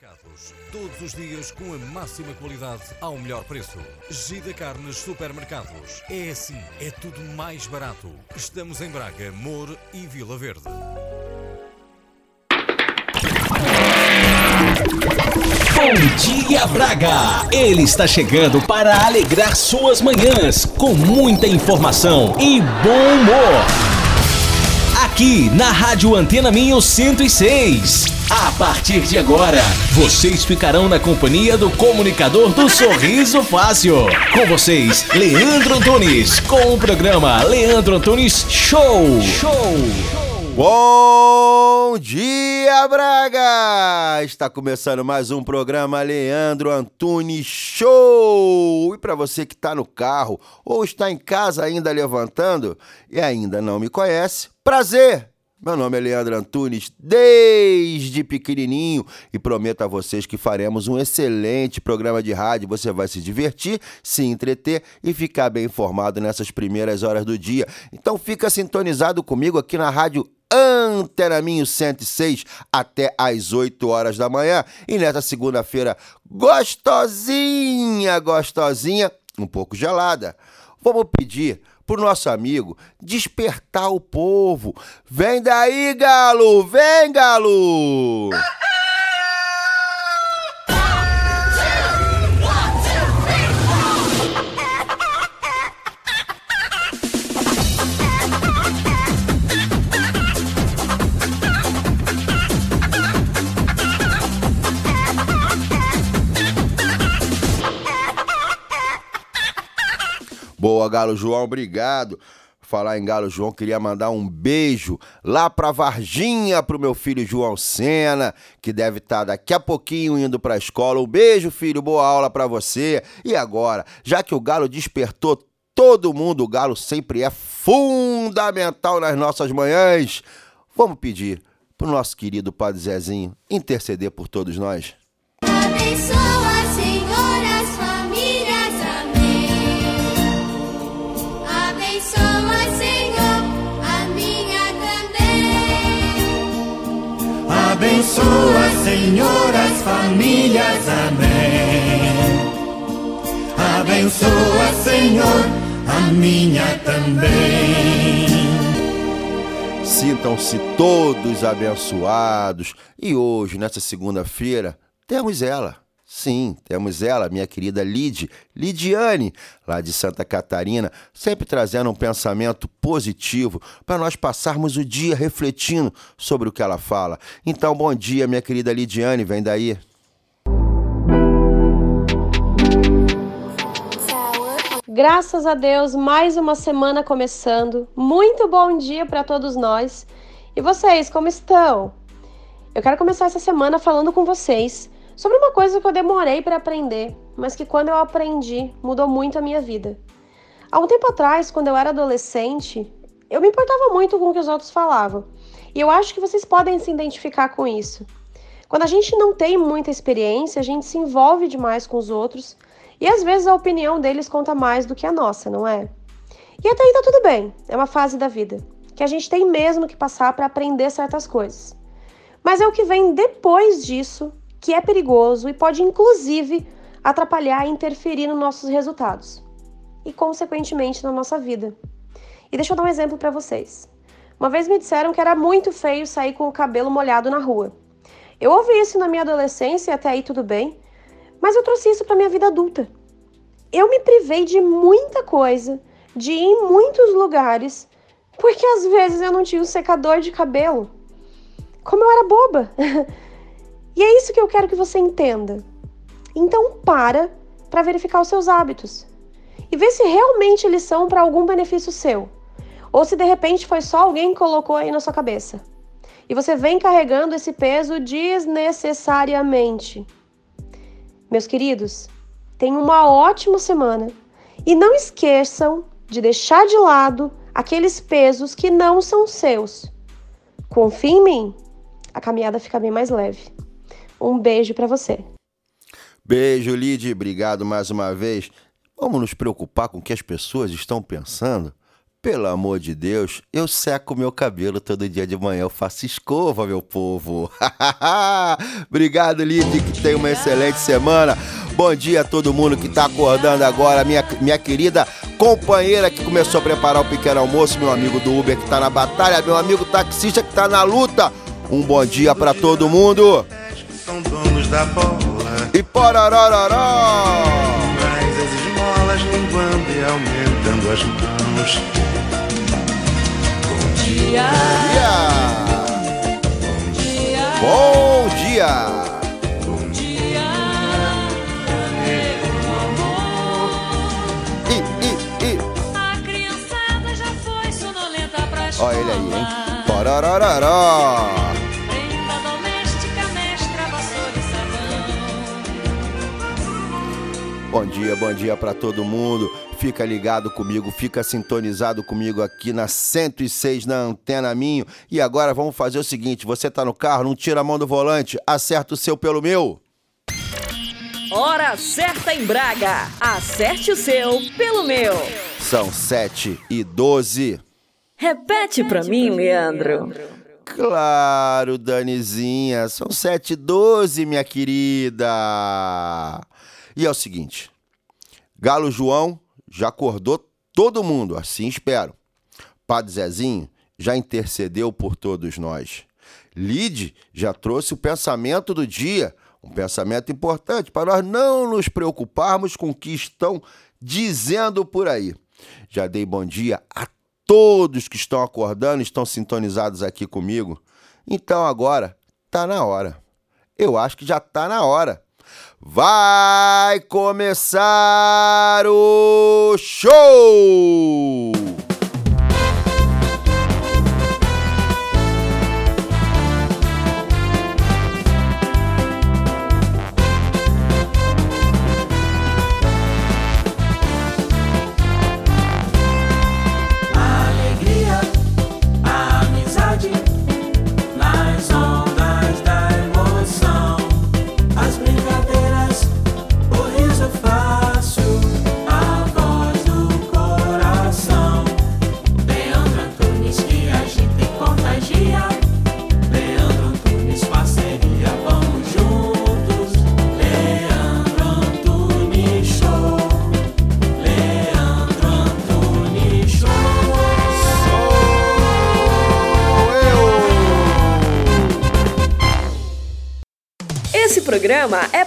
Supermercados. Todos os dias com a máxima qualidade ao melhor preço. Gida Carnes Supermercados. É assim, é tudo mais barato. Estamos em Braga, Moura e Vila Verde. Bom dia, Braga! Ele está chegando para alegrar suas manhãs com muita informação e bom humor. Aqui na Rádio Antena Minho 106. A partir de agora, vocês ficarão na companhia do comunicador do Sorriso Fácil. Com vocês, Leandro Antunes, com o programa Leandro Antunes Show. Show. Bom dia, Braga! Está começando mais um programa Leandro Antunes Show! E para você que está no carro ou está em casa ainda levantando e ainda não me conhece, prazer! Meu nome é Leandro Antunes, desde pequenininho, e prometo a vocês que faremos um excelente programa de rádio. Você vai se divertir, se entreter e ficar bem informado nessas primeiras horas do dia. Então fica sintonizado comigo aqui na Rádio Antena Minho 106 até às 8 horas da manhã. E nessa segunda-feira, gostosinha, gostosinha, um pouco gelada. Vamos pedir pro nosso amigo despertar o povo. Vem daí, galo! Vem, galo! Boa, Galo João, obrigado. Falar em Galo João, queria mandar um beijo lá pra Varginha, pro meu filho João Sena, que deve estar tá daqui a pouquinho indo pra escola. Um beijo, filho, boa aula pra você. E agora, já que o Galo despertou todo mundo, o Galo sempre é fundamental nas nossas manhãs. Vamos pedir pro nosso querido Padre Zezinho interceder por todos nós. Abençoa, Senhor, as famílias. Amém. Abençoa, Senhor, a minha também. Sintam-se todos abençoados. E hoje, nessa segunda-feira, temos ela. Sim, temos ela, minha querida Lid, Lidiane, lá de Santa Catarina, sempre trazendo um pensamento positivo para nós passarmos o dia refletindo sobre o que ela fala. Então, bom dia, minha querida Lidiane, vem daí. Graças a Deus, mais uma semana começando. Muito bom dia para todos nós. E vocês, como estão? Eu quero começar essa semana falando com vocês sobre uma coisa que eu demorei para aprender, mas que quando eu aprendi mudou muito a minha vida. Há um tempo atrás, quando eu era adolescente, eu me importava muito com o que os outros falavam. E eu acho que vocês podem se identificar com isso. Quando a gente não tem muita experiência, a gente se envolve demais com os outros e às vezes a opinião deles conta mais do que a nossa, não é? E até aí tá tudo bem, é uma fase da vida que a gente tem mesmo que passar para aprender certas coisas. Mas é o que vem depois disso que é perigoso e pode inclusive atrapalhar e interferir nos nossos resultados e consequentemente na nossa vida. E deixa eu dar um exemplo para vocês. Uma vez me disseram que era muito feio sair com o cabelo molhado na rua. Eu ouvi isso na minha adolescência e até aí tudo bem, mas eu trouxe isso para minha vida adulta. Eu me privei de muita coisa, de ir em muitos lugares, porque às vezes eu não tinha um secador de cabelo. Como eu era boba. e é isso que eu quero que você entenda. Então para para verificar os seus hábitos e ver se realmente eles são para algum benefício seu, ou se de repente foi só alguém que colocou aí na sua cabeça. E você vem carregando esse peso desnecessariamente. Meus queridos, tenham uma ótima semana e não esqueçam de deixar de lado aqueles pesos que não são seus. Confie em mim, a caminhada fica bem mais leve. Um beijo para você. Beijo, Lid, obrigado mais uma vez. Vamos nos preocupar com o que as pessoas estão pensando? Pelo amor de Deus, eu seco meu cabelo todo dia de manhã, eu faço escova, meu povo. Obrigado, Lid, que tenha uma excelente semana. Bom dia a todo mundo que tá acordando agora, minha, minha querida companheira que começou a preparar o pequeno almoço, meu amigo do Uber que tá na batalha, meu amigo taxista que tá na luta. Um bom dia para todo mundo. Da bola, E pororororó! mas as esmolas linguando e aumentando as mãos. Dia. Bom dia! E, e, e. A criançada já foi sonolenta pra escola. Olha ele aí, hein? Pororororó! Bom dia, bom dia pra todo mundo. Fica ligado comigo, fica sintonizado comigo aqui na 106 na Antena Minho. E agora vamos fazer o seguinte: você tá no carro, não tira a mão do volante, acerta o seu pelo meu. Hora certa em Braga. Acerte o seu pelo meu. São 7 e 12. Repete pra mim, Leandro. Claro, Danizinha, são 7 e 12, minha querida. E é o seguinte: Galo João já acordou todo mundo, assim espero. Padre Zezinho já intercedeu por todos nós. Lide já trouxe o pensamento do dia, um pensamento importante para nós não nos preocuparmos com o que estão dizendo por aí. Já dei bom dia a todos que estão acordando, estão sintonizados aqui comigo. Então agora tá na hora. Eu acho que já tá na hora. Vai começar o show!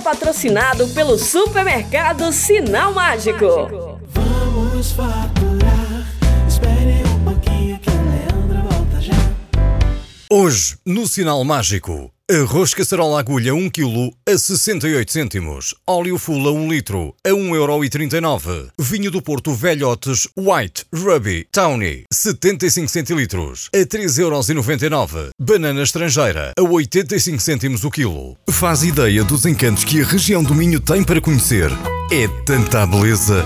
Patrocinado pelo supermercado Sinal Mágico. Vamos faturar. Espere um pouquinho que o Leandro volta já. Hoje, no Sinal Mágico, arroz caçarola agulha 1 kg a 68 cêntimos, óleo full a 1 litro a 1,39€, vinho do Porto Velhotes White Ruby Tawny 75 centilitros a 3,99€, banana estrangeira a 85 cêntimos o quilo. Faz ideia dos encantos que a região do Minho tem para conhecer. É tanta beleza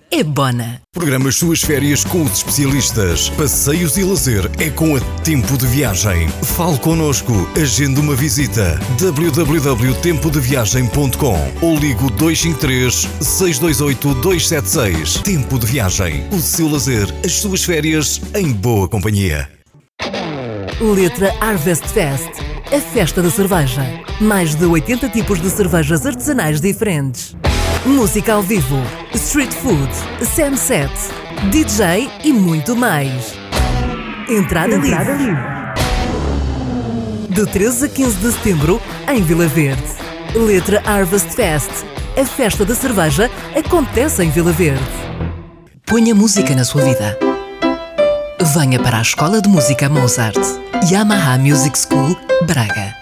é Bona. Programa as suas férias com os especialistas. Passeios e lazer é com a Tempo de Viagem. Fale connosco, agende uma visita. www.tempodeviagem.com ou ligo 253 628 276. Tempo de Viagem. O seu lazer, as suas férias em boa companhia. Letra Harvest Fest, a festa da cerveja. Mais de 80 tipos de cervejas artesanais diferentes. Música ao vivo, street food, sunset, DJ e muito mais. Entrada, livre. De 13 a 15 de setembro, em Vila Verde. Letra Harvest Fest, a festa da cerveja acontece em Vila Verde. Ponha música na sua vida. Venha para a Escola de Música Mozart, Yamaha Music School, Braga.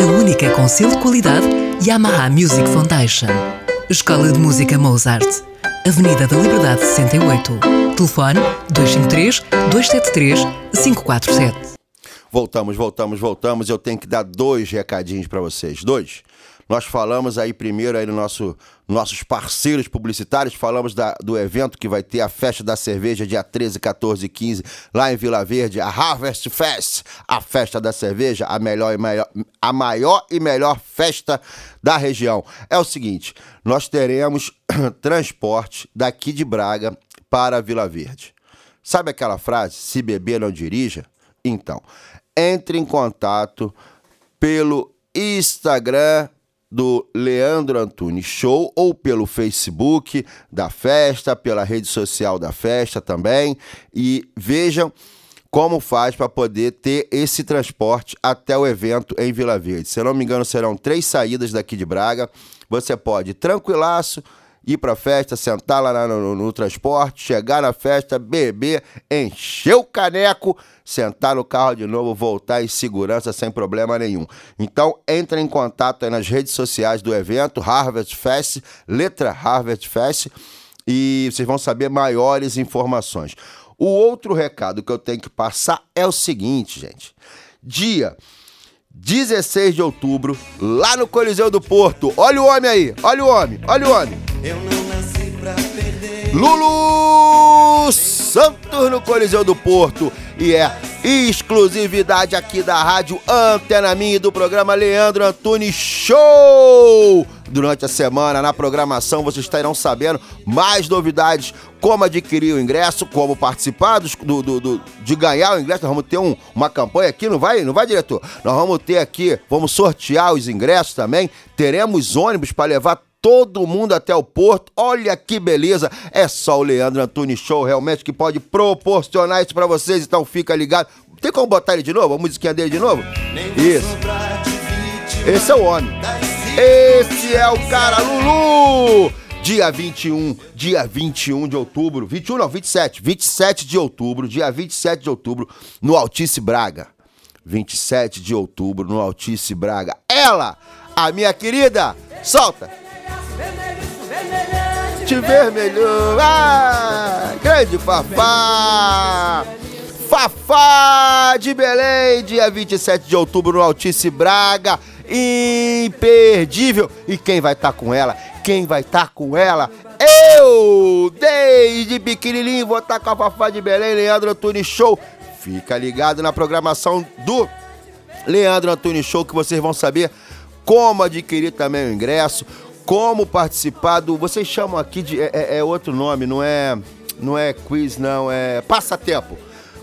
A única com selo de qualidade Yamaha Music Foundation. Escola de Música Mozart, Avenida da Liberdade 68. Telefone 253 273 547. Voltamos, voltamos, voltamos. Eu tenho que dar dois recadinhos para vocês. Dois. Nós falamos aí primeiro aí no nosso nossos parceiros publicitários, falamos da- do evento que vai ter a festa da cerveja dia 13, 14 e 15 lá em Vila Verde, a Harvest Fest, a festa da cerveja, a melhor e maior, a maior e melhor festa da região. É o seguinte, nós teremos transporte daqui de Braga para Vila Verde. Sabe aquela frase, se beber não dirija? Então, entre em contato pelo Instagram do Leandro Antunes Show ou pelo Facebook da festa, pela rede social da festa também e vejam como faz para poder ter esse transporte até o evento em Vila Verde. Se eu não me engano, serão três saídas daqui de Braga. Você pode tranquilaço ir pra festa, sentar lá no, no- no transporte, chegar na festa, beber, encher o caneco, sentar no carro de novo, voltar em segurança sem problema nenhum. Então, entre em contato aí nas redes sociais do evento, Harvard Fest, letra Harvard Fest, e vocês vão saber maiores informações. O outro recado que eu tenho que passar é o seguinte, gente. Dia 16 de outubro, lá no Coliseu do Porto. Olha o homem aí, olha o homem, olha o homem. Lulu Santos no Coliseu do Porto. E é exclusividade aqui da Rádio Antena Minha e do programa Leandro Antunes Show. Durante a semana, na programação, vocês estarão sabendo mais novidades, como adquirir o ingresso, como participar do, do- do- de ganhar o ingresso. Nós vamos ter um- uma campanha aqui, não vai, não vai, diretor? Nós vamos ter aqui, vamos sortear os ingressos também. Teremos ônibus para levar todo mundo até o porto. Olha que beleza! É só o Leandro Antunes Show realmente que pode proporcionar isso pra vocês, então fica ligado. Tem como botar ele de novo? A musiquinha dele de novo? Isso. Esse é o homem. Esse é o cara Lulu! Dia 21, dia 21 de outubro, 21 não, 27, 27 de outubro, dia 27 de outubro, no Altice Braga. 27 de outubro, no Altice Braga. Ela, a minha querida, solta! Te vermelhou, ah, grande Fafá! Fafá de Belém, dia 27 de outubro no Altice Braga. Imperdível. E quem vai estar com ela? Quem vai estar com ela? Eu, desde pequenininho, vou estar com a Fafá de Belém, Leandro Antunes Show. Fica ligado na programação do Leandro Antunes Show que vocês vão saber como adquirir também o ingresso, como participar do. Vocês chamam aqui de. É, é- é outro nome, não é. Não é quiz, não, é passatempo.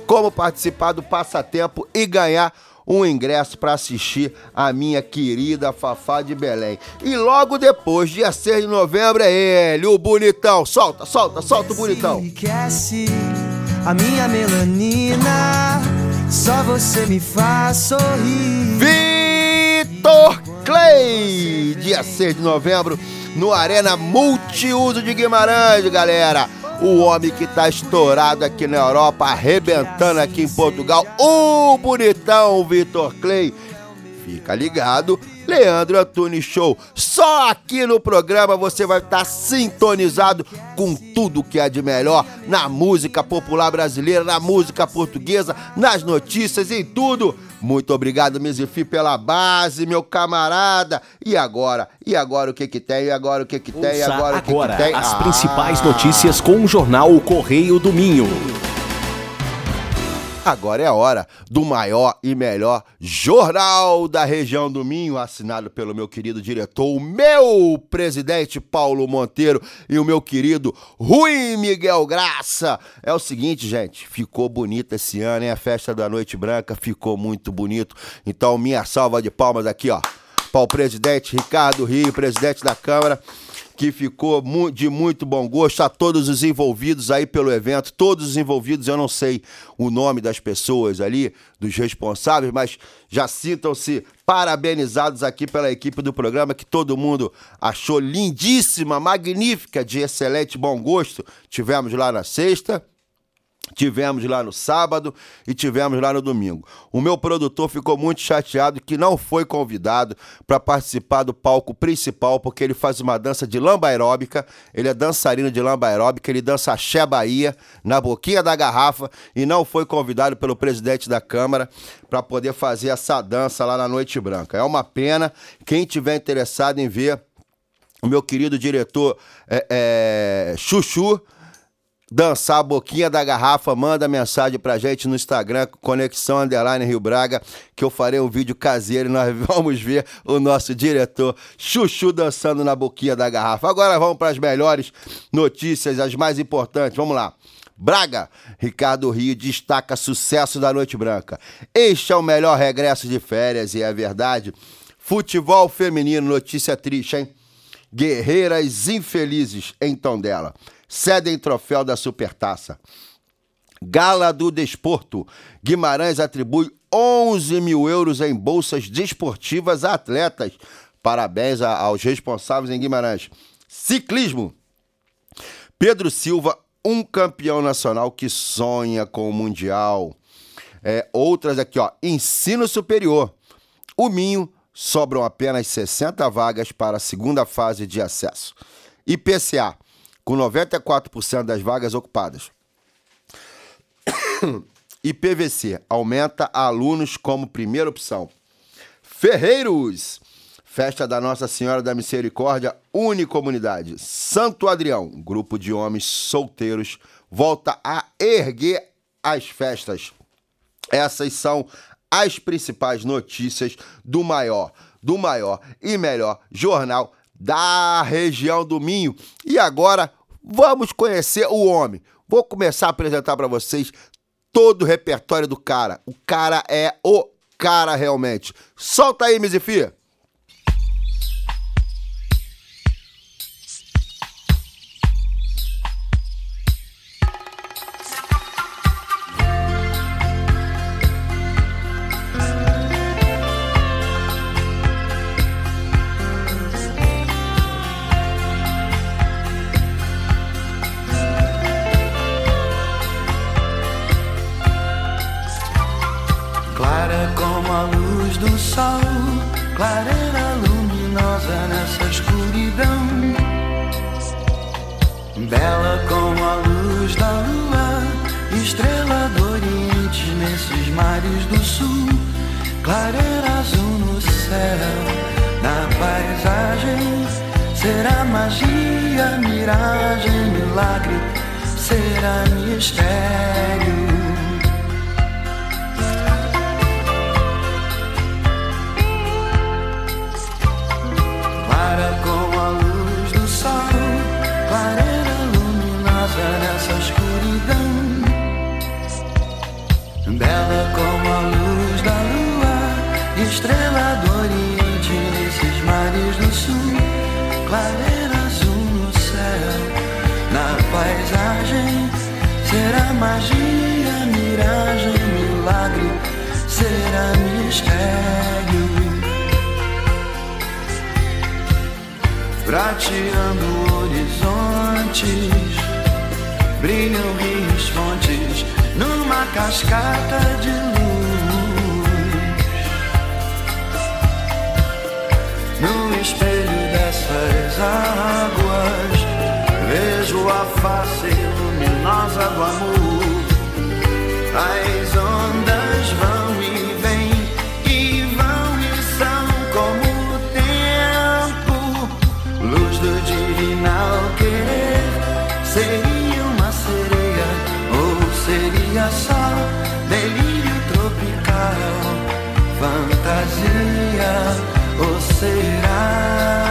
Como participar do passatempo e ganhar um ingresso para assistir a minha querida Fafá de Belém. E logo depois, dia 6 de novembro, é ele, o bonitão. Solta, solta, solta o bonitão. Enriquece a minha melanina. Só você me faz sorrir. Vitor Clay, dia 6 de novembro, no Arena Multiuso de Guimarães, galera. O homem que tá estourado aqui na Europa, arrebentando aqui em Portugal, o bonitão Vitor Clay. Fica ligado, Leandro Antunes Show. Só aqui no programa você vai estar sintonizado com tudo que é de melhor na música popular brasileira, na música portuguesa, nas notícias e tudo. Muito obrigado, Mizifi, pela base, meu camarada. E agora? E agora o que que tem? E agora o que que tem? E Ouça agora o que agora que tem? as Ah. principais notícias com o jornal O Correio do Minho. Agora é a hora do maior e melhor jornal da região do Minho, assinado pelo meu querido diretor, o meu presidente Paulo Monteiro e o meu querido Rui Miguel Graça. É o seguinte, gente, ficou bonito esse ano, hein? A festa da Noite Branca ficou muito bonito. Então, minha salva de palmas aqui, ó, para o presidente Ricardo Rio, presidente da Câmara que ficou de muito bom gosto a todos os envolvidos aí pelo evento, todos os envolvidos, eu não sei o nome das pessoas ali, dos responsáveis, mas já sintam-se parabenizados aqui pela equipe do programa, que todo mundo achou lindíssima, magnífica, de excelente bom gosto. Tivemos lá na sexta, Tivemos lá no sábado e tivemos lá no domingo. O meu produtor ficou muito chateado que não foi convidado para participar do palco principal, porque ele faz uma dança de lamba aeróbica. Ele é dançarino de lamba aeróbica, ele dança axé Bahia na boquinha da garrafa e não foi convidado pelo presidente da Câmara para poder fazer essa dança lá na Noite Branca. É uma pena. Quem tiver interessado em ver o meu querido diretor é, é, Chuchu dançar a boquinha da garrafa, manda mensagem pra gente no Instagram, Conexão Underline Rio Braga, que eu farei um vídeo caseiro e nós vamos ver o nosso diretor Chuchu dançando na boquinha da garrafa. Agora vamos para as melhores notícias, as mais importantes. Vamos lá. Braga, Ricardo Rio destaca sucesso da Noite Branca. Este é o melhor regresso de férias e é verdade. Futebol feminino, notícia triste, hein? Guerreiras infelizes em Tondela cedem troféu da Supertaça. Gala do Desporto. Guimarães atribui 11 mil euros em bolsas desportivas a atletas. Parabéns a- aos responsáveis em Guimarães. Ciclismo. Pedro Silva, um campeão nacional que sonha com o Mundial. É, outras aqui, ó. Ensino superior. O Minho sobram apenas 60 vagas para a segunda fase de acesso. IPCA, com 94% das vagas ocupadas. IPVC, aumenta alunos como primeira opção. Ferreiros, festa da Nossa Senhora da Misericórdia, Unicomunidade. Santo Adrião, grupo de homens solteiros, volta a erguer as festas. Essas são as principais notícias do maior, do maior e melhor jornal da região do Minho. E agora vamos conhecer o homem. Vou começar a apresentar para vocês todo o repertório do cara. O cara é o cara realmente. Solta aí, Mizifia. Será magia, miragem, milagre, será mistério. Magia, miragem, milagre, será mistério. prateando horizontes, brilham rios fontes numa cascata de luz. No espelho dessas águas, vejo a face luminosa do é amor. As ondas vão e vêm, e vão e são como o tempo. Luz do divinal querer, seria uma sereia ou seria só delírio tropical, fantasia ou será?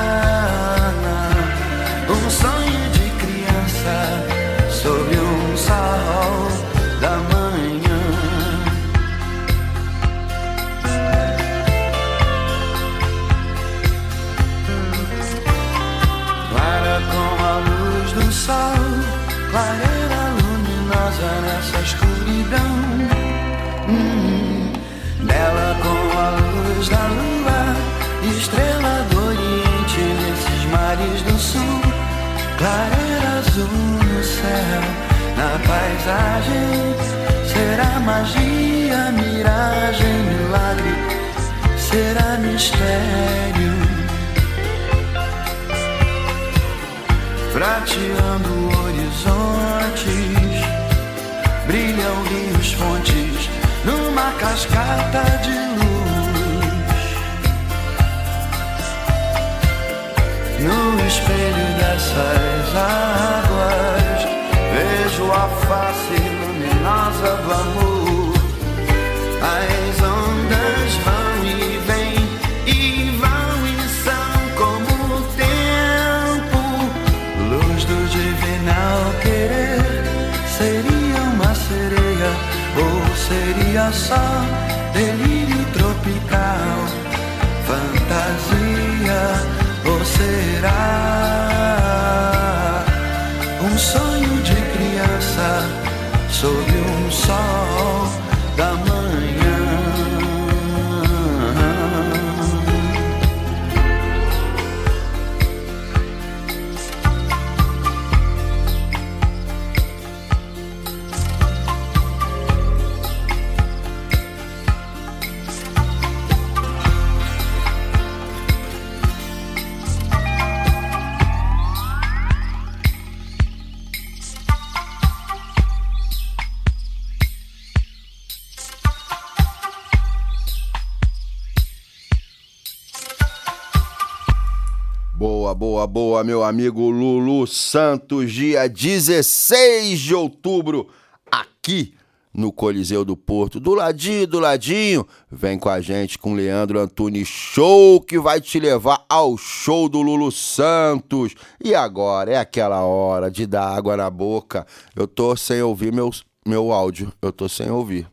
Boa, boa, meu amigo Lulu Santos, dia 16 de outubro, aqui no Coliseu do Porto. Do ladinho, do ladinho, vem com a gente com Leandro Antunes Show, que vai te levar ao show do Lulu Santos. E agora é aquela hora de dar água na boca. Eu tô sem ouvir meus, meu áudio, eu tô sem ouvir.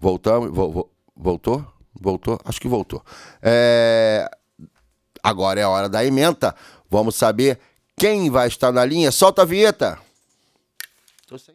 Voltamos? Vo- vo- voltou? Voltou? Acho que voltou. É... Agora é a hora da emenda. Vamos saber quem vai estar na linha. Solta a vinheta. Tô sem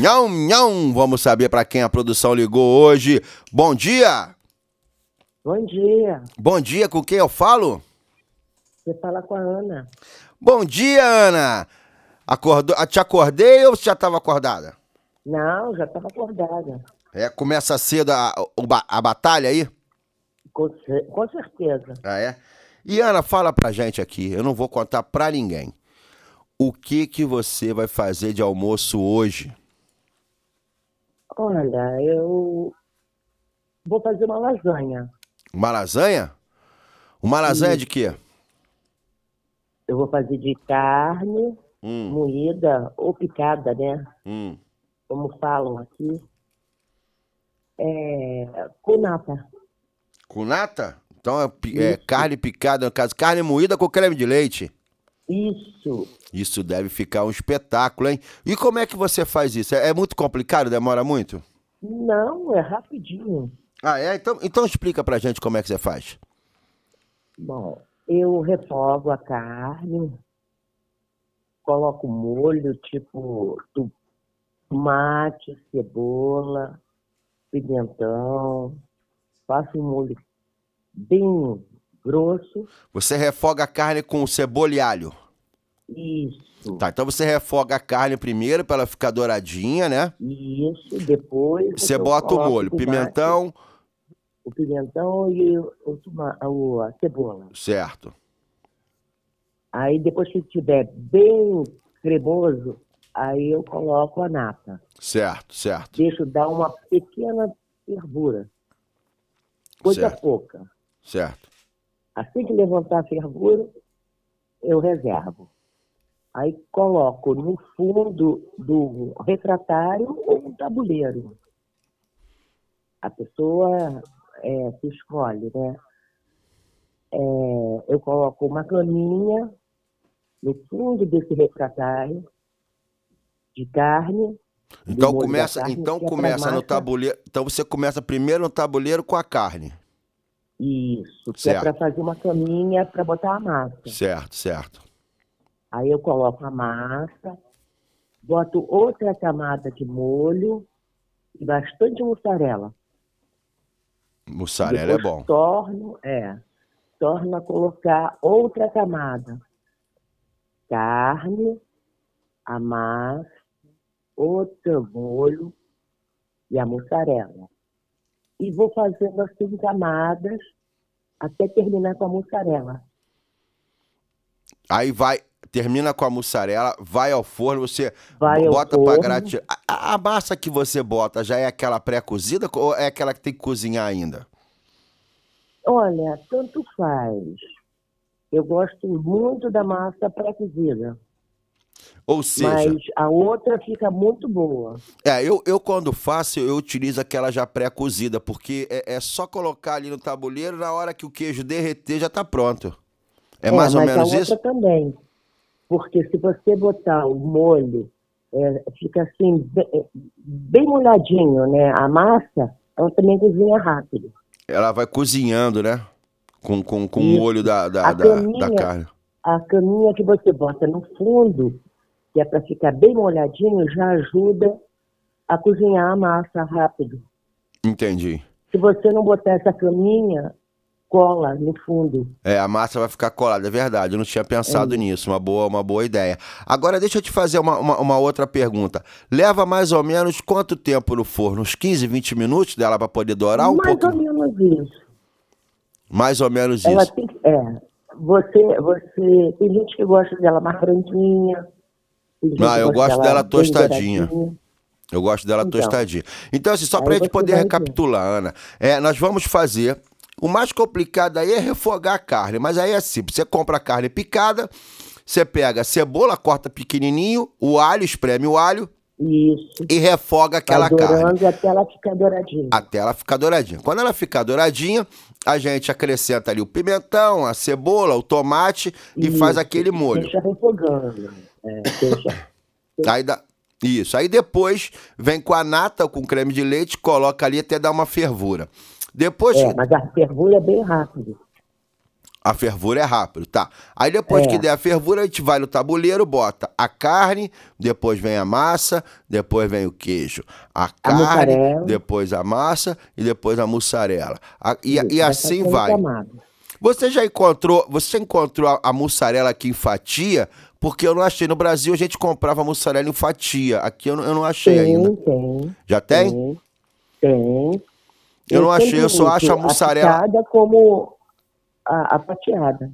nham. Nhão, nhão. Vamos saber para quem a produção ligou hoje. Bom dia. Bom dia. Bom dia, com quem eu falo? Você fala com a Ana. Bom dia, Ana. Acordou, ah, te acordei ou você já estava acordada? Não, já estava acordada. É, começa cedo a, a batalha aí? Com, com certeza. Ah, é? E Ana, fala pra gente aqui, eu não vou contar pra ninguém. O que que você vai fazer de almoço hoje? Olha, eu vou fazer uma lasanha. Uma lasanha? Uma lasanha de quê? Eu vou fazer de carne Hum, moída ou picada, né? hum. Como falam aqui. É, com nata. Com nata? Então é, é carne picada, no caso, carne moída com creme de leite. Isso. Isso deve ficar um espetáculo, hein? E como é que você faz isso? É, é muito complicado? Demora muito? Não, é rapidinho. Ah, é? Então, então explica pra gente como é que você faz. Bom, eu refogo a carne, coloco molho tipo tomate, cebola, pimentão, faço um molho bem grosso. Você refoga a carne com cebola e alho. Isso, Tá, então você refoga a carne primeiro pra ela ficar douradinha, né? isso, depois Você bota o molho, pimentão, O pimentão e o, o- a cebola. certo. Aí depois que estiver bem cremoso, Aí eu coloco a nata. Certo, certo. Deixo dar uma pequena fervura. Coisa Certo. pouca. Certo. Assim que levantar a fervura, eu reservo. Aí coloco no fundo do refratário ou um tabuleiro. A pessoa é, se escolhe, né? É, eu coloco uma caminha no fundo desse refratário de carne. Então começa, carne, então é começa no tabuleiro. Então você começa primeiro no tabuleiro com a carne. Isso, que Certo. é para fazer uma caminha para botar a massa. Certo, certo. Aí eu coloco a massa, boto outra camada de molho e bastante mussarela. Mussarela é Depois bom. Torno, é, torno a colocar outra camada. Carne, a massa, outro molho e a mussarela. E vou fazendo assim camadas até terminar com a mussarela. Aí vai, termina com a mussarela, vai ao forno, você Vai bota pra forno. gratinar. A- a massa que você bota já é aquela pré-cozida ou é aquela que tem que cozinhar ainda? Olha, tanto faz. Eu gosto muito da massa pré-cozida, Ou seja, mas a outra fica muito boa. é, eu, eu quando faço, eu utilizo aquela já pré-cozida, porque é, é só colocar ali no tabuleiro, na hora que o queijo derreter já tá pronto. É, mais ou menos a isso? outra também. Porque se você botar o molho, é, fica assim, bem, bem molhadinho, né? A massa, ela também cozinha rápido. Ela vai cozinhando, né? Com, com, com o molho da, da, A da, caminha- da carne. A caminha que você bota no fundo, que é para ficar bem molhadinho, já ajuda a cozinhar a massa rápido. Entendi. Se você não botar essa caminha, cola no fundo. É, a massa vai ficar colada, é verdade. Eu não tinha pensado É. nisso. Uma boa, uma boa ideia. Agora, deixa eu te fazer uma, uma, uma outra pergunta. Leva mais ou menos quanto tempo no forno? Uns 15, 20 minutos dela para poder dourar? Um Mais pouco. ou menos isso. Mais ou menos Ela isso. tem é. Você, você, tem gente que gosta dela mais branquinha. Ah, eu gosto dela tostadinha. douradinha. Eu gosto dela Então. tostadinha. Então, assim, só pra gente poder ver. recapitular, Ana, é, nós vamos fazer. O mais complicado aí é refogar a carne, mas aí é simples. Você compra a carne picada, você pega a cebola, corta pequenininho, o alho, espreme o alho Isso. e refoga aquela carne. até ela ficar douradinha. Até ela ficar douradinha. Quando ela ficar douradinha, a gente acrescenta ali o pimentão, a cebola, o tomate e Isso. faz aquele molho. Deixa refogando. É. Aí dá... Isso. Aí depois vem com a nata, com creme de leite, coloca ali até dar uma fervura. Depois É, mas a fervura é bem rápido. a fervura é rápido, tá? Aí depois É. que der a fervura, a gente vai no tabuleiro, bota a carne, depois vem a massa, depois vem o queijo. A carne, mussarela. depois a massa e depois a mussarela. A- e, Isso, e assim vai. camada. Você já encontrou, você encontrou a, a mussarela aqui em fatia? Porque eu não achei. No Brasil a gente comprava mussarela em fatia. Aqui eu não, eu não achei Tem, ainda. tem. Já tem? Tem. tem. Eu não achei, eu só acho a mussarela. picada como a, a fatiada.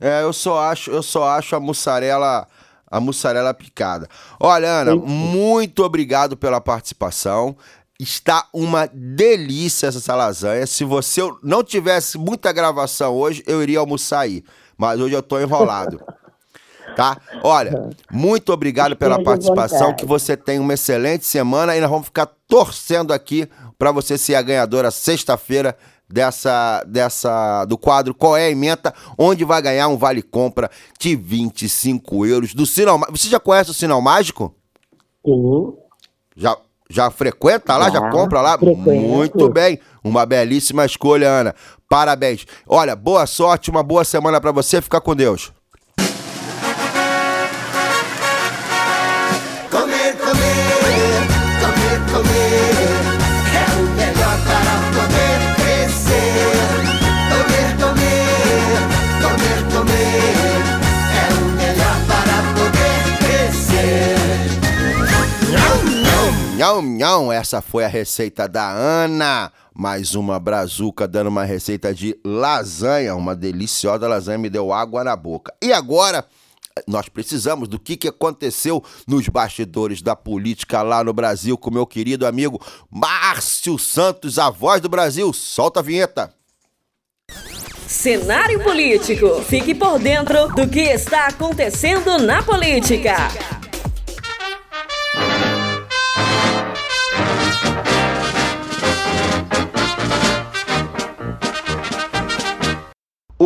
É, eu só acho, eu só acho a mussarela, a mussarela picada. Olha, Ana, muito obrigado pela participação. Está uma delícia essa lasanha. Se você não tivesse muita gravação hoje, eu iria almoçar aí. Mas hoje eu tô enrolado. Tá? Olha, muito obrigado pela participação. Que você tenha uma excelente semana e nós vamos ficar torcendo aqui para você ser a ganhadora sexta-feira dessa, dessa do quadro Qual é a Emenda, onde vai ganhar um vale compra de 25 euros do Sinal. Você já conhece o Sinal Mágico? Sim. Já, já frequenta lá? Já, Já, compra lá? frequento. Muito bem. Uma belíssima escolha, Ana. Parabéns. Olha, boa sorte, uma boa semana para você. Fica com Deus. Nhão, nhão, essa foi a receita da Ana. Mais uma brazuca dando uma receita de lasanha, uma deliciosa lasanha, me deu água na boca. E agora, nós precisamos do que, que aconteceu nos bastidores da política lá no Brasil com meu querido amigo Márcio Santos, a voz do Brasil. Solta a vinheta. Cenário político. Fique por dentro do que está acontecendo na política.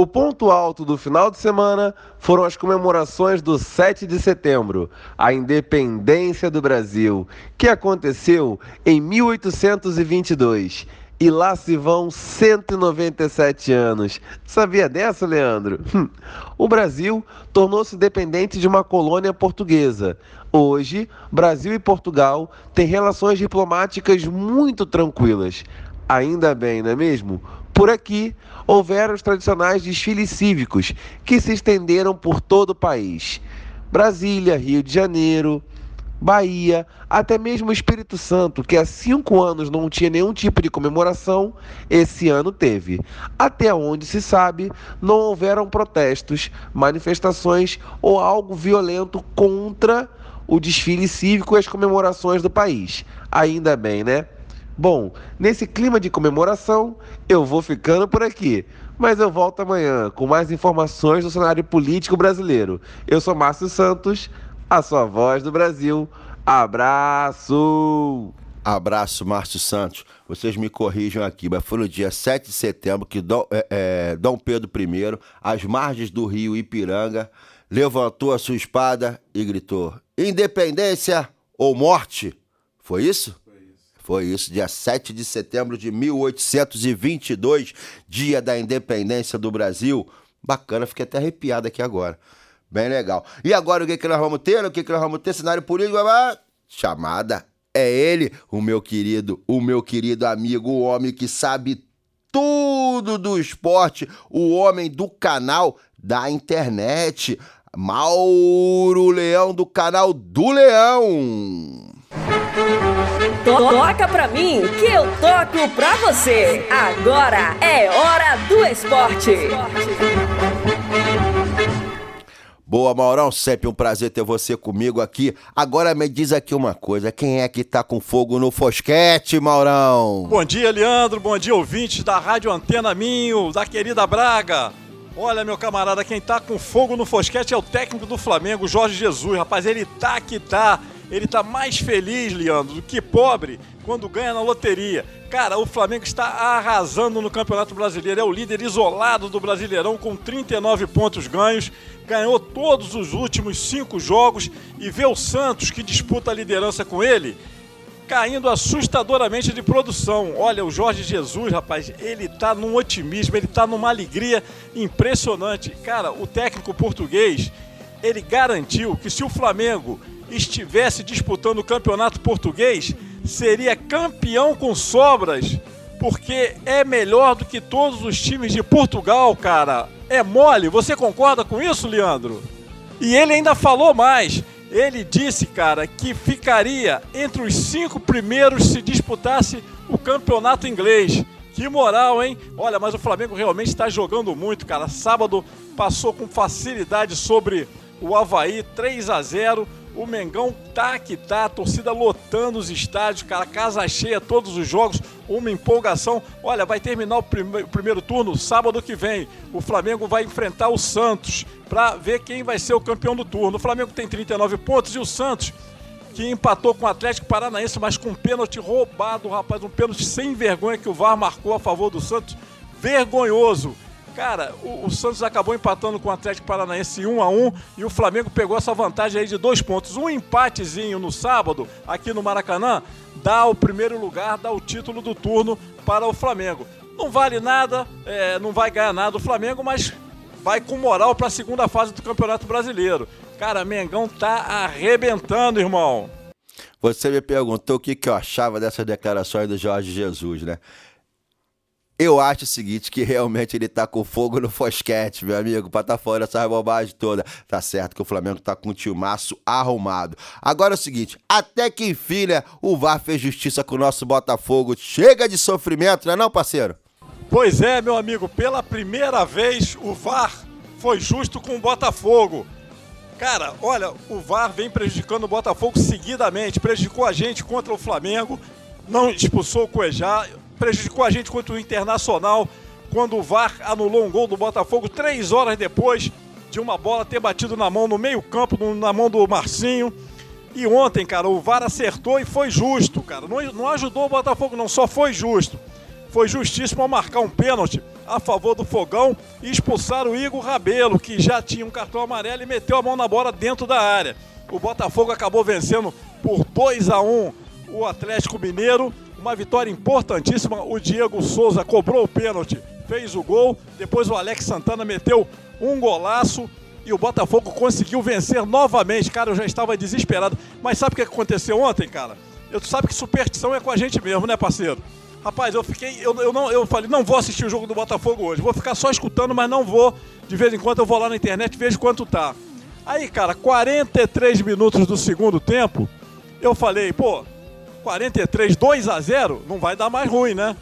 O ponto alto do final de semana foram as comemorações do 7 de setembro, a independência do Brasil, que aconteceu em 1822. E lá se vão 197 anos. Sabia dessa, Leandro? Hum. O Brasil tornou-se dependente de uma colônia portuguesa. Hoje, Brasil e Portugal têm relações diplomáticas muito tranquilas. Ainda bem, não é mesmo? Por aqui, houveram os tradicionais desfiles cívicos que se estenderam por todo o país. Brasília, Rio de Janeiro, Bahia, até mesmo Espírito Santo, que há cinco anos não tinha nenhum tipo de comemoração, esse ano teve. Até onde se sabe, não houveram protestos, manifestações ou algo violento contra o desfile cívico e as comemorações do país. Ainda bem, né? Bom, nesse clima de comemoração, eu vou ficando por aqui. Mas eu volto amanhã com mais informações do cenário político brasileiro. Eu sou Márcio Santos, a sua voz do Brasil. Abraço! Abraço, Márcio Santos. Vocês me corrijam aqui, mas foi no dia 7 de setembro que Dom, é, é, Dom Pedro I, às margens do rio Ipiranga, levantou a sua espada e gritou: Independência ou morte? Foi isso? Foi isso, dia 7 de setembro de 1822, dia da independência do Brasil. Bacana, fiquei até arrepiado aqui agora. Bem legal. E agora o que, que nós vamos ter? O que, que nós vamos ter? Cenário político. Chamada. É ele, o meu querido, o meu querido amigo, o homem que sabe tudo do esporte, o homem do canal da internet. Mauro Leão, do canal do Leão. Toca pra mim que eu toco pra você. Agora é hora do esporte. Boa, Maurão, sempre um prazer ter você comigo aqui. Agora me diz aqui uma coisa, quem é que tá com fogo no fosquete, Maurão? Bom dia, Leandro, bom dia, ouvintes da Rádio Antena Minho, da querida Braga. Olha, meu camarada, quem tá com fogo no fosquete é o técnico do Flamengo, Jorge Jesus. Rapaz, ele tá que tá ele tá mais feliz, Leandro, do que pobre quando ganha na loteria. Cara, o Flamengo está arrasando no Campeonato Brasileiro. É o líder isolado do Brasileirão com 39 pontos ganhos. Ganhou todos os últimos cinco jogos e vê o Santos, que disputa a liderança com ele, caindo assustadoramente de produção. Olha, o Jorge Jesus, rapaz, ele tá num otimismo, ele tá numa alegria impressionante. Cara, o técnico português, ele garantiu que se o Flamengo estivesse disputando o campeonato português, seria campeão com sobras, porque é melhor do que todos os times de Portugal, cara. É mole. Você concorda com isso, Leandro? E ele ainda falou mais. Ele disse, cara, que ficaria entre os cinco primeiros se disputasse o campeonato inglês. Que moral, hein? Olha, mas o Flamengo realmente está jogando muito, cara. Sábado passou com facilidade sobre o Havaí 3 a 0 o Mengão tá que tá, a torcida lotando os estádios, cara, casa cheia, todos os jogos, uma empolgação. Olha, vai terminar o, prime primeiro turno sábado que vem. O Flamengo vai enfrentar o Santos para ver quem vai ser o campeão do turno. O Flamengo tem 39 pontos e o Santos que empatou com o Atlético Paranaense, mas com um pênalti roubado, rapaz, um pênalti sem vergonha que o VAR marcou a favor do Santos. Vergonhoso. Cara, o, o, Santos acabou empatando com o Atlético Paranaense 1 a 1 e o Flamengo pegou essa vantagem aí de dois pontos. Um empatezinho no sábado, aqui no Maracanã, dá o primeiro lugar, dá o título do turno para o Flamengo. Não vale nada, é, não vai ganhar nada o Flamengo, mas vai com moral para a segunda fase do Campeonato Brasileiro. Cara, Mengão tá arrebentando, irmão. Você me perguntou o que, que eu achava dessas declarações do Jorge Jesus, né? Eu acho o seguinte, que realmente ele tá com fogo no fosquete, meu amigo, pra tá fora essa bobagem toda. Tá certo que o Flamengo tá com um timaço arrumado. Agora é o seguinte, até que enfim, né, o VAR fez justiça com o nosso Botafogo. Chega de sofrimento, não é não, parceiro? Pois é, meu amigo, pela primeira vez o VAR foi justo com o Botafogo. Cara, olha, o VAR vem prejudicando o Botafogo seguidamente. Prejudicou a gente contra o Flamengo, não expulsou o Cuejá, prejudicou a gente contra o Internacional, quando o VAR anulou um gol do Botafogo três horas depois de uma bola ter batido na mão no meio-campo, na mão do Marcinho. E ontem, cara, o VAR acertou e foi justo, cara. Não, não ajudou o Botafogo, não, só foi justo. Foi justíssimo ao marcar um pênalti a favor do Fogão e expulsar o Igor Rabelo, que já tinha um cartão amarelo e meteu a mão na bola dentro da área. O Botafogo acabou vencendo por 2 a 1 o Atlético Mineiro. Uma vitória importantíssima. O Diego Souza cobrou o pênalti, fez o gol. Depois o Alex Santana meteu um golaço e o Botafogo conseguiu vencer novamente. Cara, eu já estava desesperado. Mas sabe o que aconteceu ontem, cara? Eu, sabe que superstição é com a gente mesmo, né, parceiro? Rapaz, eu fiquei. Eu, eu, não, eu falei, não vou assistir o jogo do Botafogo hoje. Vou ficar só escutando, mas não vou. De vez em quando eu vou lá na internet e vejo quanto tá. Aí, cara, 43 minutos do segundo tempo, eu falei, pô, 43, 2 a 0 não vai dar mais ruim, né?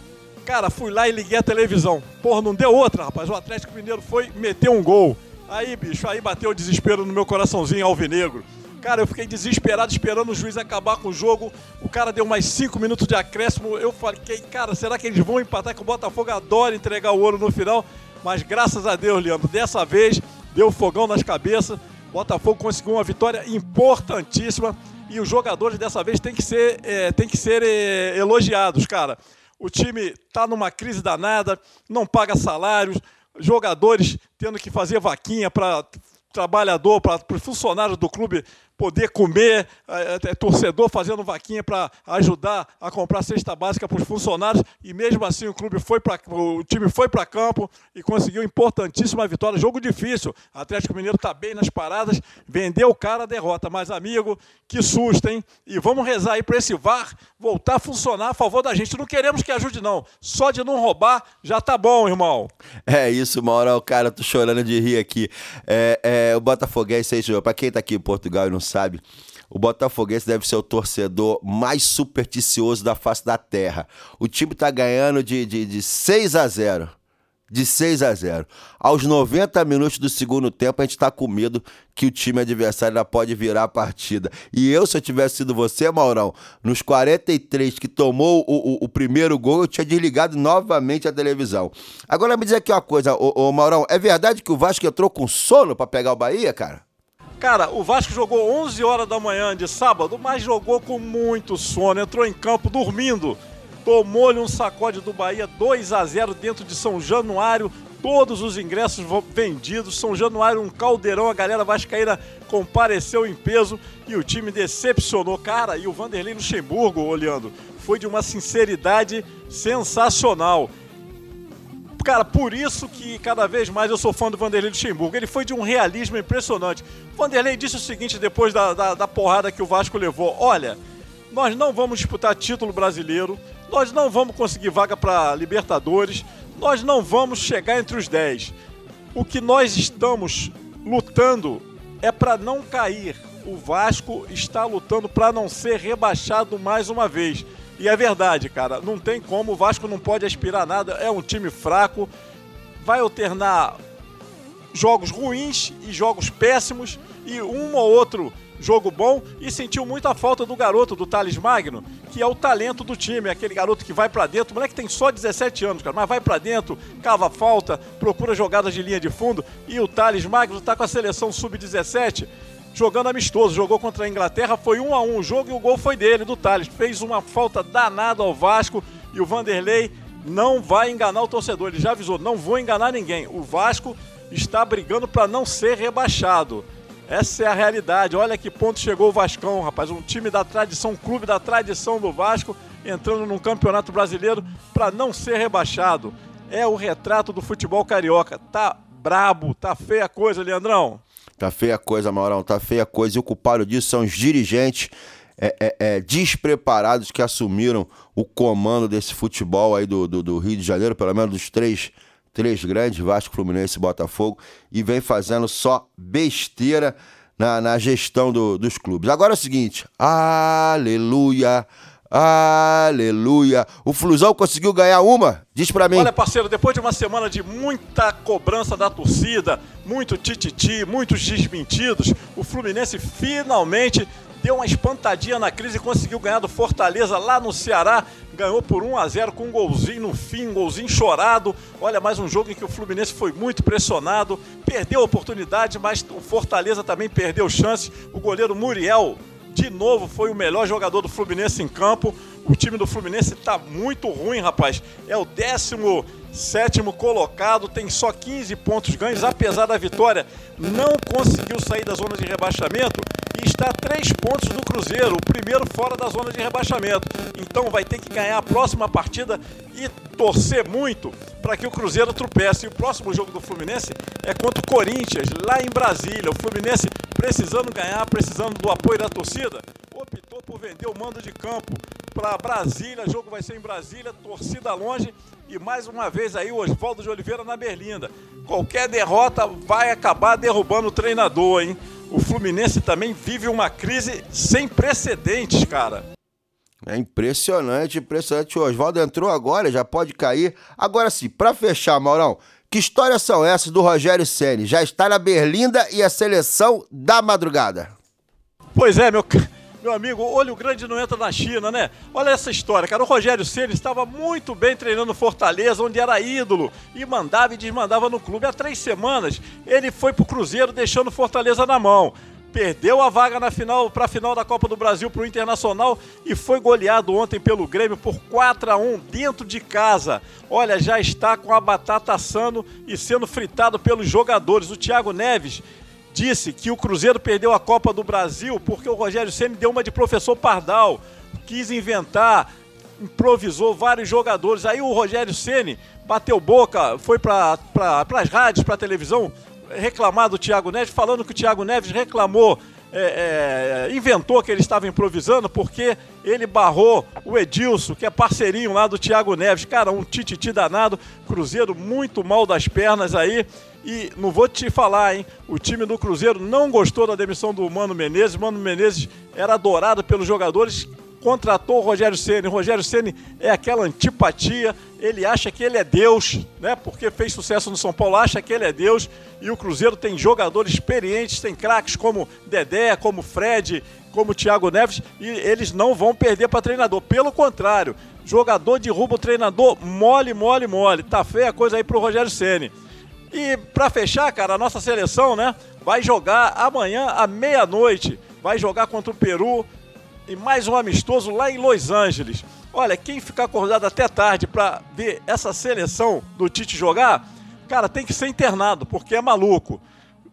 Cara, fui lá e liguei a televisão. Porra, não deu outra, rapaz. O Atlético Mineiro foi meter um gol. Aí, bicho, aí bateu o desespero no meu coraçãozinho alvinegro. Cara, eu fiquei desesperado esperando o juiz acabar com o jogo. O cara deu mais 5 minutos de acréscimo. Eu falei, cara, será que eles vão empatar? Que o Botafogo adora entregar o ouro no final. Mas graças a Deus, Leandro, dessa vez deu fogão nas cabeças. Botafogo conseguiu uma vitória importantíssima. E os jogadores dessa vez têm que ser, é, têm que ser é, elogiados, cara. O time tá numa crise danada, não paga salários, jogadores tendo que fazer vaquinha para trabalhador, para os funcionários do clube poder comer, é, é, torcedor fazendo vaquinha para ajudar a comprar cesta básica para os funcionários e mesmo assim o clube foi para o time foi para campo e conseguiu importantíssima vitória, jogo difícil. Atlético Mineiro está bem nas paradas, vendeu o cara a derrota, mas amigo, que susto, hein? E vamos rezar aí para esse VAR voltar a funcionar a favor da gente. Não queremos que ajude não, só de não roubar já tá bom, irmão. É isso, Mauro. Cara, tô chorando de rir aqui. É, é, o Botafoguense pra quem tá aqui em Portugal e não sabe, o Botafoguense deve ser o torcedor mais supersticioso da face da terra. O time tá ganhando de, de, de 6 a 0 de 6 a 0. Aos 90 minutos do segundo tempo, a gente tá com medo que o time adversário ainda pode virar a partida. E eu, se eu tivesse sido você, Maurão, nos 43 que tomou o, o, o primeiro gol, eu tinha desligado novamente a televisão. Agora me diz aqui uma coisa, ô, ô Maurão, é verdade que o Vasco entrou com sono pra pegar o Bahia, cara? Cara, o Vasco jogou 11 horas da manhã de sábado, mas jogou com muito sono, entrou em campo dormindo. Tomou-lhe um sacode do Bahia 2 a 0 dentro de São Januário. Todos os ingressos vendidos. São Januário, um caldeirão. A galera vascaína compareceu em peso e o time decepcionou. Cara, e o Vanderlei Luxemburgo, olhando, foi de uma sinceridade sensacional. Cara, por isso que cada vez mais eu sou fã do Vanderlei Luxemburgo. Ele foi de um realismo impressionante. O Vanderlei disse o seguinte depois da, da, da porrada que o Vasco levou: Olha, nós não vamos disputar título brasileiro, nós não vamos conseguir vaga para Libertadores, nós não vamos chegar entre os 10. O que nós estamos lutando é para não cair. O Vasco está lutando para não ser rebaixado mais uma vez. E é verdade, cara, não tem como, o Vasco não pode aspirar nada, é um time fraco, vai alternar jogos ruins e jogos péssimos e um ou outro jogo bom e sentiu muita falta do garoto, do Thales Magno, que é o talento do time, aquele garoto que vai pra dentro, o moleque tem só 17 anos, cara, mas vai pra dentro, cava falta, procura jogadas de linha de fundo e o Thales Magno tá com a seleção sub-17 jogando amistoso, jogou contra a Inglaterra, foi um a um o jogo e o gol foi dele, do Thales, fez uma falta danada ao Vasco e o Vanderlei não vai enganar o torcedor, ele já avisou, não vou enganar ninguém, o Vasco está brigando para não ser rebaixado. Essa é a realidade. Olha que ponto chegou o Vascão, rapaz. Um time da tradição, um clube da tradição do Vasco, entrando num campeonato brasileiro para não ser rebaixado. É o retrato do futebol carioca. Tá brabo, tá feia a coisa, Leandrão. Tá feia a coisa, Maurão, tá feia a coisa. E o culpado disso são os dirigentes é, é, é, despreparados que assumiram o comando desse futebol aí do, do, do Rio de Janeiro, pelo menos dos três, três grandes, Vasco, Fluminense e Botafogo, e vem fazendo só besteira na, na gestão do- dos clubes. Agora é o seguinte, aleluia, Aleluia. O Flusão conseguiu ganhar uma? Diz pra mim. Olha, parceiro, depois de uma semana de muita cobrança da torcida, muito tititi, muitos desmentidos, o Fluminense finalmente deu uma espantadinha na crise e conseguiu ganhar do Fortaleza lá no Ceará. Ganhou por 1 a 0 com um golzinho no fim, um golzinho chorado. Olha, mais um jogo em que o Fluminense foi muito pressionado, perdeu a oportunidade, mas o Fortaleza também perdeu chance. O goleiro Muriel de novo foi o melhor jogador do Fluminense em campo. O time do Fluminense está muito ruim, rapaz. É o 17 colocado, tem só 15 pontos ganhos, apesar da vitória, não conseguiu sair da zona de rebaixamento e está a 3 pontos do Cruzeiro, o primeiro fora da zona de rebaixamento. Então vai ter que ganhar a próxima partida e torcer muito para que o Cruzeiro tropece. E o próximo jogo do Fluminense é contra o Corinthians, lá em Brasília. O Fluminense precisando ganhar, precisando do apoio da torcida, optou por vender o mando de campo para Brasília. O jogo vai ser em Brasília, torcida longe. E mais uma vez aí o Oswaldo de Oliveira na Berlinda. Qualquer derrota vai acabar derrubando o treinador, hein? O Fluminense também vive uma crise sem precedentes, cara. É impressionante, impressionante. O Oswaldo entrou agora, já pode cair. Agora sim, para fechar, Maurão, que histórias são essas do Rogério Ceni? Já está na Berlinda e a seleção da madrugada. Pois é, meu, meu amigo, olho grande não entra na China, né? Olha essa história, cara. O Rogério Ceni estava muito bem treinando Fortaleza, onde era ídolo, e mandava e desmandava no clube. Há três semanas ele foi pro Cruzeiro, deixando Fortaleza na mão perdeu a vaga na final para a final da Copa do Brasil para o Internacional e foi goleado ontem pelo Grêmio por 4 a 1 dentro de casa. Olha, já está com a batata assando e sendo fritado pelos jogadores. O Thiago Neves disse que o Cruzeiro perdeu a Copa do Brasil porque o Rogério Ceni deu uma de professor Pardal, quis inventar, improvisou vários jogadores. Aí o Rogério Ceni bateu boca, foi para pra, as rádios, para a televisão, reclamar do Thiago Neves, falando que o Thiago Neves reclamou, é, é, inventou que ele estava improvisando porque ele barrou o Edilson, que é parceirinho lá do Thiago Neves. Cara, um tititi danado, Cruzeiro muito mal das pernas aí. E não vou te falar, hein? O time do Cruzeiro não gostou da demissão do Mano Menezes. Mano Menezes era adorado pelos jogadores, contratou o Rogério Ceni. Rogério Ceni é aquela antipatia, ele acha que ele é Deus, né? Porque fez sucesso no São Paulo, acha que ele é Deus. E o Cruzeiro tem jogadores experientes, tem craques como Dedé, como Fred, como Thiago Neves, e eles não vão perder para treinador. Pelo contrário, jogador derruba o treinador mole, mole, mole. Tá feia a coisa aí pro Rogério Ceni. E para fechar, cara, a nossa seleção, né, vai jogar amanhã à meia-noite. Vai jogar contra o Peru e mais um amistoso lá em Los Angeles. Olha, quem ficar acordado até tarde para ver essa seleção do Tite jogar, cara, tem que ser internado, porque é maluco.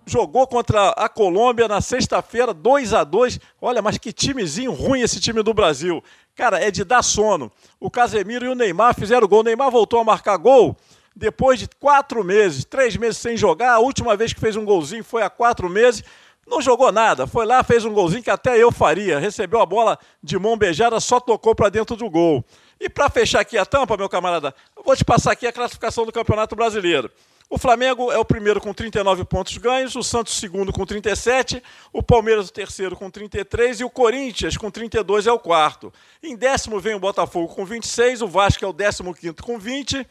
Jogou contra a Colômbia na sexta-feira, 2 a 2 Olha, mas que timezinho ruim esse time do Brasil. Cara, é de dar sono. O Casemiro e o Neymar fizeram gol. O Neymar voltou a marcar gol depois de quatro meses, três meses sem jogar. A última vez que fez um golzinho foi há quatro meses. Não jogou nada, foi lá, fez um golzinho que até eu faria. Recebeu a bola de mão beijada, só tocou para dentro do gol. E para fechar aqui a tampa, meu camarada, eu vou te passar aqui a classificação do Campeonato Brasileiro. O Flamengo é o primeiro com 39 pontos ganhos, o Santos segundo com 37, o Palmeiras o terceiro com 33 e o Corinthians com 32 é o quarto. Em décimo vem o Botafogo com 26, o Vasco é o décimo quinto com 20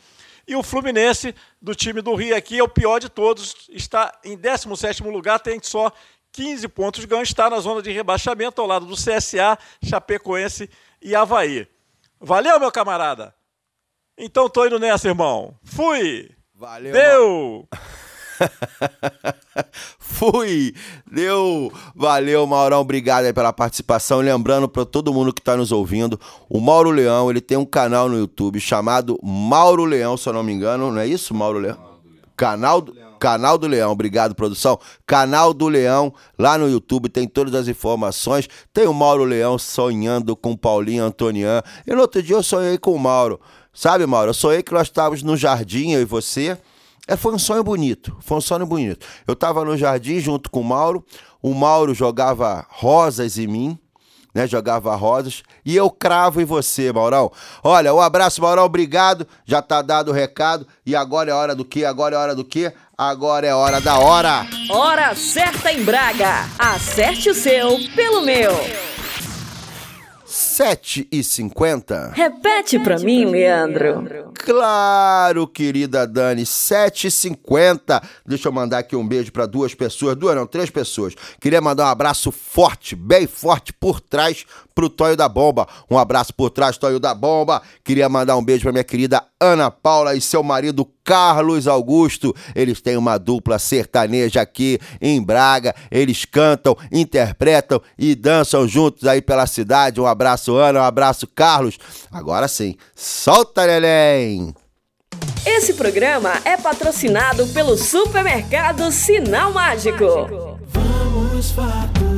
e o Fluminense, do time do Rio aqui, é o pior de todos, está em 17º lugar, tem só 15 pontos ganhos, está na zona de rebaixamento ao lado do CSA, Chapecoense e Havaí. Valeu, meu camarada? Então tô indo nessa, irmão. Fui! Valeu! Deu! Fui! Deu! Valeu, Maurão. Obrigado aí pela participação. Lembrando para todo mundo que está nos ouvindo, o Mauro Leão, ele tem um canal no YouTube chamado Mauro Leão, se eu não me engano. Não é isso, Mauro Leão? Canal do, Canal do Leão, obrigado, produção. Canal do Leão, lá no YouTube, tem todas as informações. Tem o Mauro Leão sonhando com Paulinho Antonian. E no outro dia eu sonhei com o Mauro. Sabe, Mauro? Eu sonhei que nós estávamos no jardim, eu e você. É, foi um sonho bonito, foi um sonho bonito. Eu estava no jardim junto com o Mauro, o Mauro jogava rosas em mim, né? Jogava rosas. E eu cravo em você, Maurão. Olha, um abraço, Maurão, obrigado. Já tá dado o recado. E agora é hora do quê? Agora é hora do quê? Agora é hora da hora. Hora certa em Braga. Acerte o seu pelo meu. 7h50. Repete pra mim, Leandro. Claro, querida Dani, 7h50. Deixa eu mandar aqui um beijo para duas pessoas, duas não, três pessoas. Queria mandar um abraço forte, bem forte por trás pro Tóio da Bomba. Um abraço por trás, Tóio da Bomba. Queria mandar um beijo pra minha querida Ana Paula e seu marido Carlos Augusto. Eles têm uma dupla sertaneja aqui em Braga. Eles cantam, interpretam e dançam juntos aí pela cidade. Um abraço, Ana, um abraço, Carlos. Agora sim, solta, neném! Esse programa é patrocinado pelo supermercado Sinal Mágico. Vamos faturar.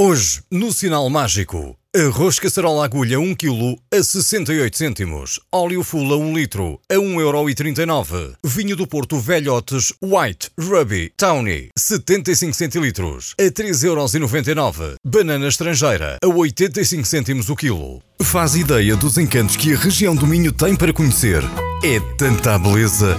Hoje, no Sinal Mágico, arroz caçarola agulha 1 kg a 68 cêntimos, óleo fula 1 litro a 1,39€, vinho do Porto Velhotes White Ruby Tawny 75 centilitros a 3,99€, banana estrangeira a 85 cêntimos o quilo. Faz ideia dos encantos que a região do Minho tem para conhecer. É tanta a beleza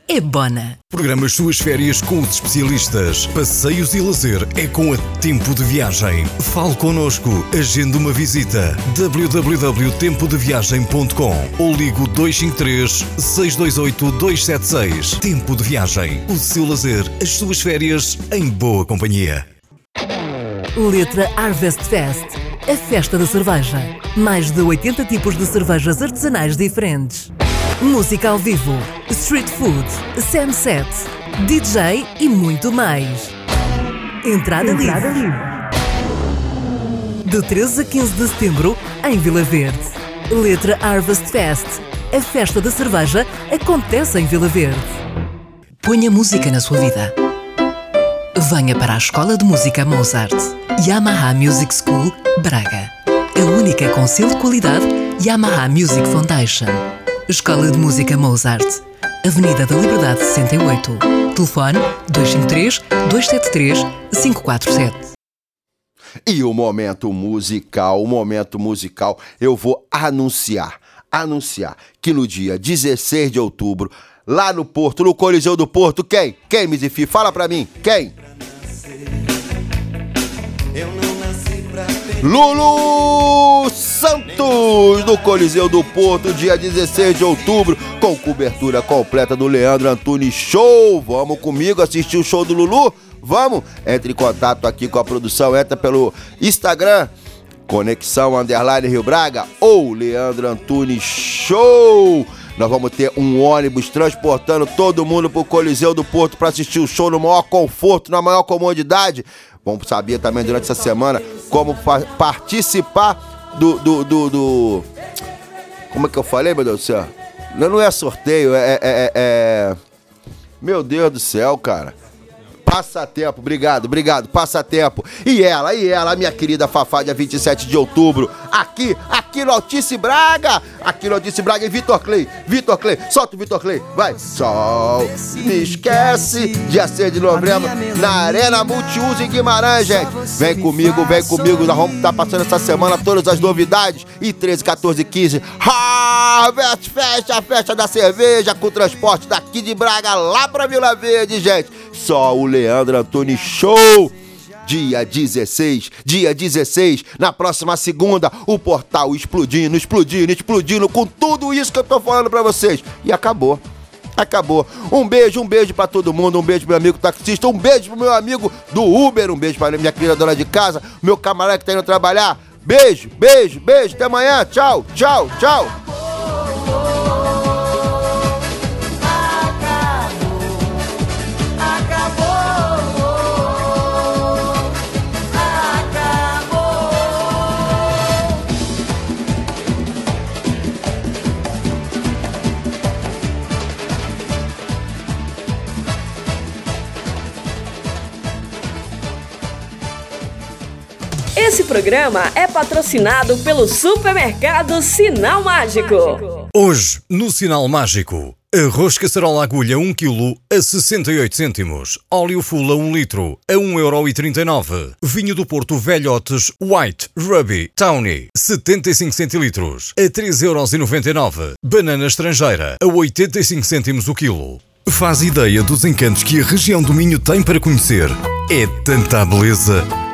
é Bona. Programa as suas férias com os especialistas. Passeios e lazer é com a Tempo de Viagem. Fale connosco, agende uma visita. www.tempodeviagem.com ou ligo 253 628 276. Tempo de Viagem. O seu lazer, as suas férias em boa companhia. Letra Harvest Fest, a festa da cerveja. Mais de 80 tipos de cervejas artesanais diferentes. Música ao vivo, street food, sunset, DJ e muito mais. Entrada, Entrada livre. De 13 a 15 de setembro, em Vila Verde. Letra Harvest Fest, a festa da cerveja acontece em Vila Verde. Ponha música na sua vida. Venha para a Escola de Música Mozart, Yamaha Music School, Braga. A única com selo de qualidade Yamaha Music Foundation. Escola de Música Mozart, Avenida da Liberdade 68. Telefone 253 273 547. E o momento musical, o momento musical, eu vou anunciar, anunciar que no dia 16 de outubro, lá no Porto, no Coliseu do Porto, quem? Quem, Mizifi? Fala pra mim, quem? Lulu Santos, do Coliseu do Porto, dia 16 de outubro, com cobertura completa do Leandro Antunes Show. Vamos comigo assistir o show do Lulu? Vamos? Entre em contato aqui com a produção, entra pelo Instagram, Conexão Underline Rio Braga ou Leandro Antunes Show. Nós vamos ter um ônibus transportando todo mundo pro Coliseu do Porto para assistir o show no maior conforto, na maior comodidade. Vamos saber também durante essa semana como participar do, do, do, do- Como é que eu falei, meu Deus do céu? Não, não é sorteio, é, é- é- é- Meu Deus do céu, cara. Passatempo, obrigado, obrigado, passatempo. E ela, e ela, minha querida Fafá, dia 27 de outubro, aqui, aqui no Altice Braga, aqui no Altice Braga, e Vitor Clay, Vitor Clay, solta o Vitor Clay, vai. Sol, me esquece, dia 6 de novembro, na Arena Multiuso em Guimarães, gente. Vem comigo, vem comigo, nós vamos estar passando essa semana todas as novidades, e 13, 14 e 15, Harvest Fest, a festa da cerveja, com transporte daqui de Braga lá pra Vila Verde, gente. O Leandro Antunes Show. dia 16, dia 16, na próxima segunda, o portal explodindo, explodindo, explodindo com tudo isso que eu tô falando pra vocês. E acabou. Acabou. Um beijo, um beijo pra todo mundo, um beijo pro meu amigo taxista, um beijo pro meu amigo do Uber, um beijo pra minha querida dona de casa, meu camarada que tá indo trabalhar. Beijo, beijo, beijo, até amanhã. Tchau, tchau, tchau. Esse programa é patrocinado pelo supermercado Sinal Mágico. Hoje, no Sinal Mágico, arroz caçarola agulha 1 kg a 68 cêntimos, óleo fula 1 litro a 1,39€, vinho do Porto Velhotes White Ruby Tawny 75 centilitros a 3,99€, banana estrangeira a 85 cêntimos o quilo. Faz ideia dos encantos que a região do Minho tem para conhecer. É tanta beleza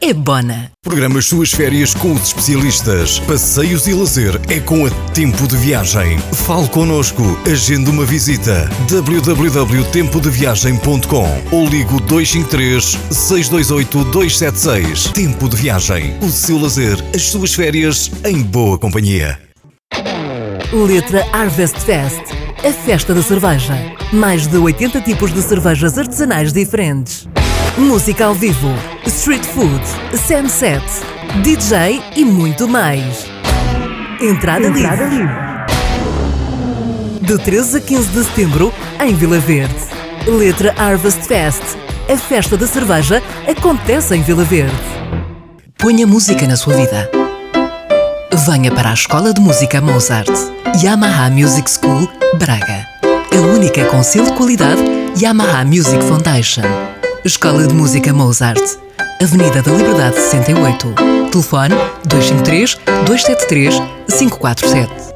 é Bona. Programa as suas férias com os especialistas. Passeios e lazer é com a Tempo de Viagem. Fale connosco, agende uma visita. www.tempodeviagem.com ou ligo 253 628 276. Tempo de Viagem. O seu lazer, as suas férias em boa companhia. Letra Harvest Fest, a festa da cerveja. Mais de 80 tipos de cervejas artesanais diferentes. Música ao vivo, street food, sunset, DJ e muito mais. Entrada, Entrada livre. livre. De 13 a 15 de setembro, em Vila Verde. Letra Harvest Fest, a festa da cerveja acontece em Vila Verde. Ponha música na sua vida. Venha para a Escola de Música Mozart, Yamaha Music School, Braga. A única com selo de qualidade Yamaha Music Foundation. Escola de Música Mozart, Avenida da Liberdade 68. Telefone 253 273 547.